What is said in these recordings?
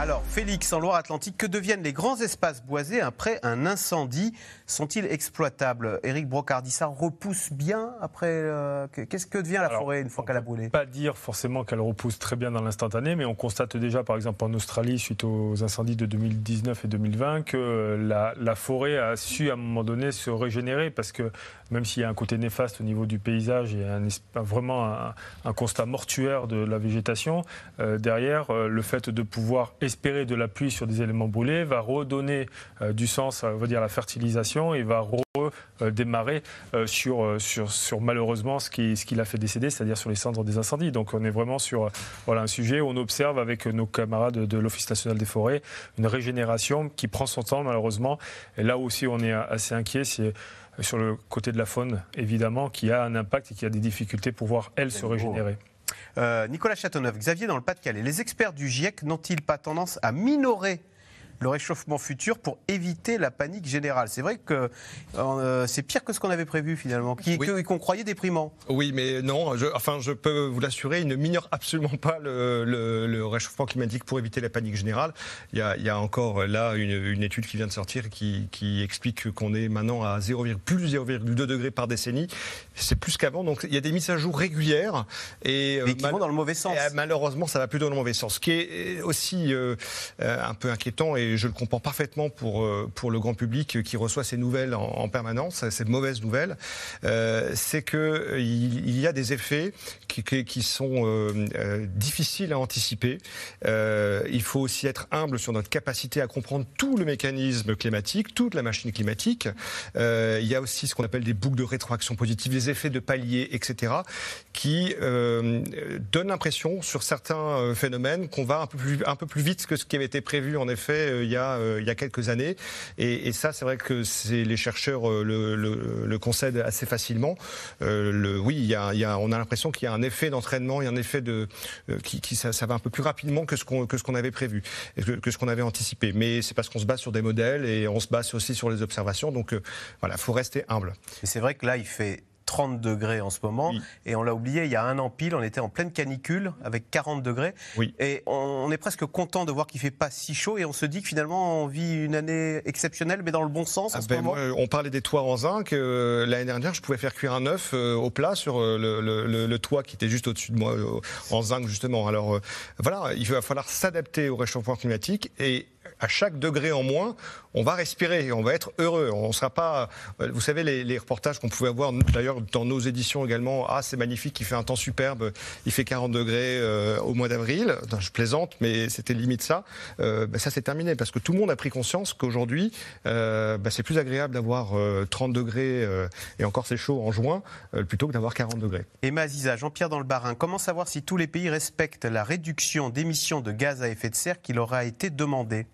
Alors, Félix, en Loire-Atlantique, que deviennent les grands espaces boisés après un incendie? Sont-ils exploitables? Éric Brocardi, ça repousse bien après euh, Qu'est-ce que devient la forêt une fois qu'elle a brûlé? Pas dire forcément qu'elle repousse très bien dans l'instantané, mais on constate déjà, par exemple, en Australie, suite aux incendies de 2019 et 2020, que la, forêt a su à un moment donné se régénérer, parce que même s'il y a un côté néfaste au niveau du paysage et un, vraiment un, constat mortuaire de la végétation, euh, derrière, euh, le fait de pouvoir espérer de la pluie sur des éléments brûlés va redonner euh, du sens, on va dire, à la fertilisation et va redémarrer euh, sur, euh, sur, sur malheureusement ce qui, ce qui l'a fait décéder, c'est-à-dire sur les cendres des incendies. Donc on est vraiment sur voilà, un sujet où on observe avec nos camarades de, l'Office national des forêts une régénération qui prend son temps malheureusement. Et là aussi on est assez inquiet, c'est sur le côté de la faune, évidemment, qui a un impact et qui a des difficultés pour voir, elle, se régénérer. Euh, Nicolas Châteauneuf, Xavier dans le Pas-de-Calais, les experts du GIEC n'ont-ils pas tendance à minorer le réchauffement futur pour éviter la panique générale. C'est vrai que euh, c'est pire que ce qu'on avait prévu finalement, qu'on croyait déprimant. Oui, mais non, je, enfin je peux vous l'assurer, il ne minore absolument pas le, réchauffement climatique pour éviter la panique générale. Il y a, encore là une, étude qui vient de sortir qui, explique qu'on est maintenant à 0, plus 0,2 degrés par décennie. C'est plus qu'avant, donc il y a des mises à jour régulières. Et, euh, qui vont dans le mauvais sens. malheureusement, ça va plutôt dans le mauvais sens. Ce qui est aussi euh, un peu inquiétant et je le comprends parfaitement pour, euh, pour le grand public qui reçoit ces nouvelles en, permanence, ces mauvaises nouvelles, euh, c'est qu'il euh, il y a des effets qui, sont difficiles à anticiper. il faut aussi être humble sur notre capacité à comprendre tout le mécanisme climatique, toute la machine climatique. il y a aussi ce qu'on appelle des boucles de rétroaction positive, des effets de palier, etc., qui donnent l'impression sur certains phénomènes qu'on va un peu plus vite que ce qui avait été prévu en effet il y a, euh, il y a quelques années. Et, ça, c'est vrai que les chercheurs euh, le, concèdent assez facilement. Euh, le, oui, il y a, on a l'impression qu'il y a un effet d'entraînement, il y a un effet de, qui, ça, va un peu plus rapidement que ce qu'on que avait prévu, que, ce qu'on avait anticipé. Mais c'est parce qu'on se base sur des modèles et on se base aussi sur les observations. Donc voilà, faut rester humble. c'est vrai que là, il fait 30 degrés en ce moment. Et on l'a oublié, il y a un an pile, on était en pleine canicule avec 40 degrés. Oui. Et on, est presque content de voir qu'il ne fait pas si chaud. Et on se dit que finalement, on vit une année exceptionnelle, mais dans le bon sens en ah ce ben, moment. on parlait des toits en zinc. Euh, l'année dernière, je pouvais faire cuire un œuf euh, au plat sur euh, le, toit qui était juste au-dessus de moi, en zinc justement. Alors voilà, il va falloir s'adapter au réchauffement climatique. Et à chaque degré en moins, on va respirer, on va être heureux. On sera pas. Vous savez, les, reportages qu'on pouvait avoir, d'ailleurs, dans nos éditions également. Ah, c'est magnifique, il fait un temps superbe, il fait 40 degrés euh, au mois d'avril. Je plaisante, mais c'était limite ça. Euh, ben, ça, c'est terminé parce que tout le monde a pris conscience qu'aujourd'hui, euh, ben, c'est plus agréable d'avoir 30 degrés et encore c'est chaud en juin plutôt que d'avoir 40 degrés. Et Maziza, Jean-Pierre dans le Barin, comment savoir si tous les pays respectent la réduction d'émissions de gaz à effet de serre qui leur a été demandée?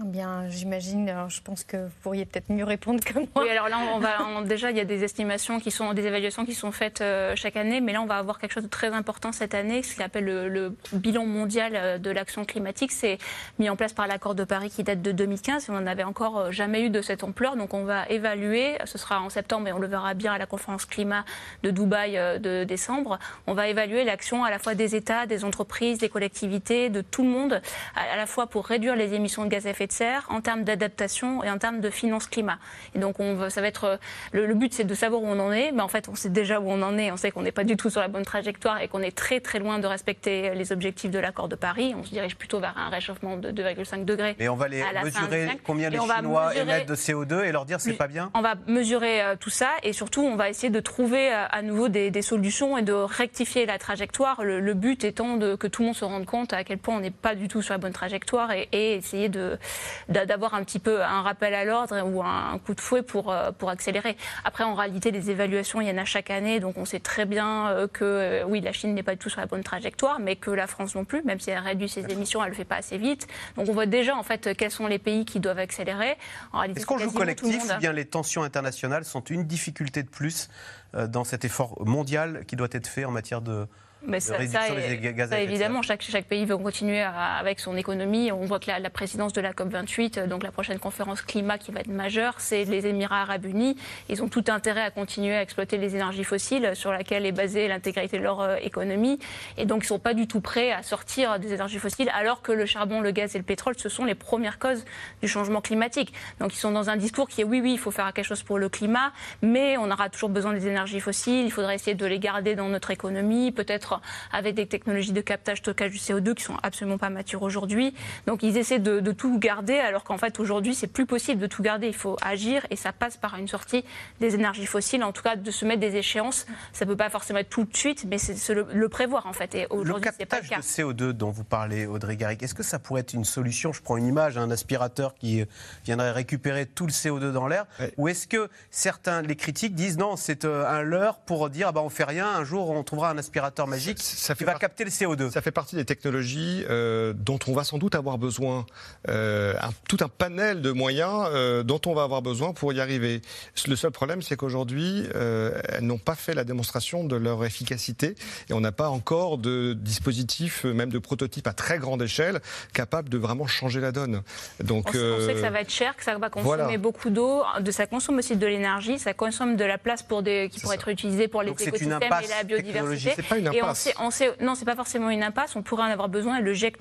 Bien, j'imagine, je pense que vous pourriez peut-être mieux répondre que moi. Oui, alors là, on va, déjà, il y a des estimations qui sont, des évaluations qui sont faites euh, chaque année, mais là, on va avoir quelque chose de très important cette année, ce qu'on appelle le, bilan mondial euh, de l'action climatique. C'est mis en place par l'accord de Paris qui date de 2015 et on n'en avait encore euh, jamais eu de cette ampleur. Donc, on va évaluer, ce sera en septembre, et on le verra bien à la conférence climat de Dubaï de décembre. On va évaluer l'action à la fois des États, des entreprises, des collectivités, de tout le monde, à la fois pour réduire les émissions de gaz à effet de serre, en termes d'adaptation et en termes de finances climat. Et donc, on ça va être euh, le, but, c'est de savoir où on en est. Mais en fait, on sait déjà où on en est. On sait qu'on n'est pas du tout sur la bonne trajectoire et qu'on est très très loin de respecter les objectifs de l'accord de Paris. On se dirige plutôt vers un réchauffement de 2,5 degrés. Et on va les mesurer combien les Chinois émettent de CO2 et leur dire c'est pas bien? On va mesurer euh, tout ça et surtout on va essayer de trouver euh, à nouveau des, solutions et de rectifier la trajectoire. Le, but étant de, que tout le monde se rende compte à quel point on n'est pas du tout sur la bonne trajectoire et, et essayer de, d'avoir un petit peu un rappel à l'ordre ou un coup de fouet pour, euh, pour accélérer. Après, en réalité, les évaluations, il y en a chaque année, donc on sait très bien euh, que euh, oui, la Chine n'est pas du tout sur la bonne trajectoire, mais que la France non plus, même si elle réduit ses émissions, elle ne le fait pas assez vite. Donc on voit déjà en fait quels sont les pays qui doivent accélérer. Est-ce qu'on joue collectif bien les tensions internationales sont une difficulté de plus dans cet effort mondial qui doit être fait en matière de Mais ça, ça, évidemment, chaque, chaque, pays veut continuer avec son économie. On voit que la, présidence de la COP28, donc la prochaine conférence climat qui va être majeure, c'est les Émirats arabes unis. Ils ont tout intérêt à continuer à exploiter les énergies fossiles sur laquelle est basée l'intégrité de leur euh, économie. Et donc, ils ne sont pas du tout prêts à sortir des énergies fossiles, alors que le charbon, le gaz et le pétrole, ce sont les premières causes du changement climatique. Donc, ils sont dans un discours qui est oui, oui, il faut faire quelque chose pour le climat, mais on aura toujours besoin des énergies fossiles. Il faudrait essayer de les garder dans notre économie, peut-être avec des technologies de captage, stockage du CO2 qui sont absolument pas matures aujourd'hui. Donc ils essaient de, tout garder, alors qu'en fait aujourd'hui c'est plus possible de tout garder. Il faut agir et ça passe par une sortie des énergies fossiles, en tout cas de se mettre des échéances. Ça peut pas forcément être tout de suite, mais c'est le, prévoir en fait. Et aujourd'hui c'est pas le cas. de CO2 dont vous parlez, Audrey Garrick, est-ce que ça pourrait être une solution? Je prends une image, un aspirateur qui viendrait récupérer tout le CO2 dans l'air, ou est-ce que certains, les critiques disent non, c'est euh, un leurre pour dire ah bah on fait rien, un jour on trouvera un aspirateur magique ça, qui va capter le CO2. Ça fait partie des technologies euh, dont on va sans doute avoir besoin, euh, tout un panel de moyens euh, dont on va avoir besoin pour y arriver. Le seul problème, c'est qu'aujourd'hui, elles n'ont pas fait la démonstration de leur efficacité et on n'a pas encore de dispositif, même de prototype à très grande échelle, capable de vraiment changer la donne. Donc, on, sait que ça va être cher, que ça va consommer beaucoup d'eau, de ça consomme aussi de l'énergie, ça consomme de la place pour des, qui pourrait être utilisée pour les écosystèmes et la biodiversité. C'est pas une impasse on sait, non, c'est pas forcément une impasse. On pourrait en avoir besoin. Et le GIEC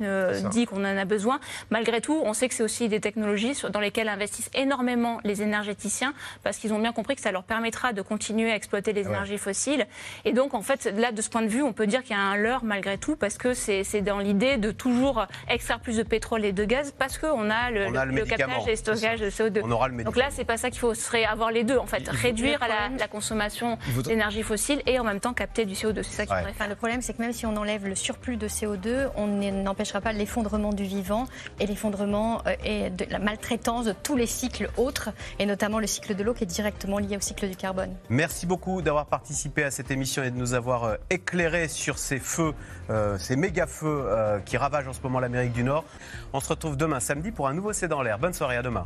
dit qu'on en a besoin. Malgré tout, on sait que c'est aussi des technologies dans lesquelles investissent énormément les énergéticiens parce qu'ils ont bien compris que ça leur permettra de continuer à exploiter les énergies fossiles. Et donc, en fait, là, de ce point de vue, on peut dire qu'il y a un leurre malgré tout parce que c'est dans l'idée de toujours extraire plus de pétrole et de gaz parce qu'on a le, le, captage et le stockage de CO2. On aura le donc là, c'est pas ça qu'il faut. serait avoir les deux en fait, réduire la, consommation d'énergie fossile et en même temps capter du CO2. C'est ça faire. Le problème, c'est que même si on enlève le surplus de CO2, on n'empêchera pas l'effondrement du vivant et l'effondrement euh, et la maltraitance de tous les cycles autres, et notamment le cycle de l'eau qui est directement lié au cycle du carbone. Merci beaucoup d'avoir participé à cette émission et de nous avoir euh, éclairé sur ces feux, euh, ces méga feux qui ravagent en ce moment l'Amérique du Nord. On se retrouve demain samedi pour un nouveau C'est dans l'air. Bonne soirée, à demain.